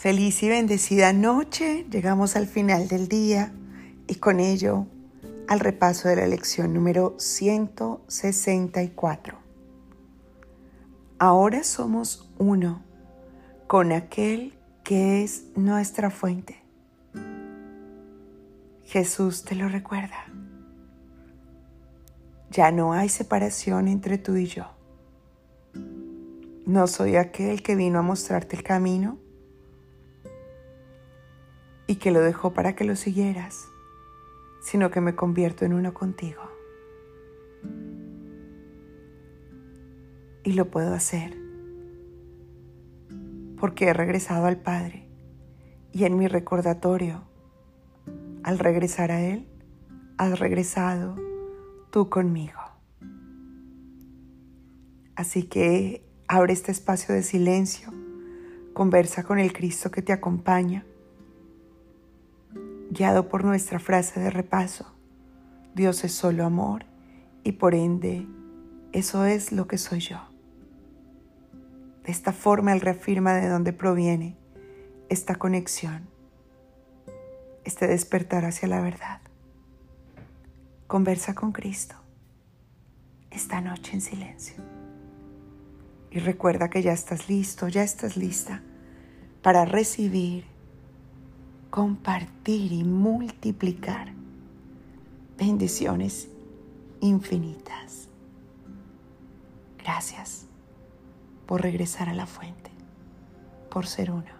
Feliz y bendecida noche. Llegamos al final del día y con ello al repaso de la lección número 164. Ahora somos uno con aquel que es nuestra fuente. Jesús te lo recuerda. Ya no hay separación entre tú y yo. No soy aquel que vino a mostrarte el camino y que lo dejó para que lo siguieras, sino que me convierto en uno contigo. Y lo puedo hacer porque he regresado al Padre y en mi recordatorio, al regresar a Él, has regresado tú conmigo. Así que abre este espacio de silencio, conversa con el Cristo que te acompaña guiado por nuestra frase de repaso, Dios es solo amor y por ende eso es lo que soy yo. De esta forma Él reafirma de dónde proviene esta conexión, este despertar hacia la verdad. Conversa con Cristo esta noche en silencio. Y recuerda que ya estás listo, ya estás lista para recibir compartir y multiplicar bendiciones infinitas. Gracias por regresar a la fuente, por ser uno.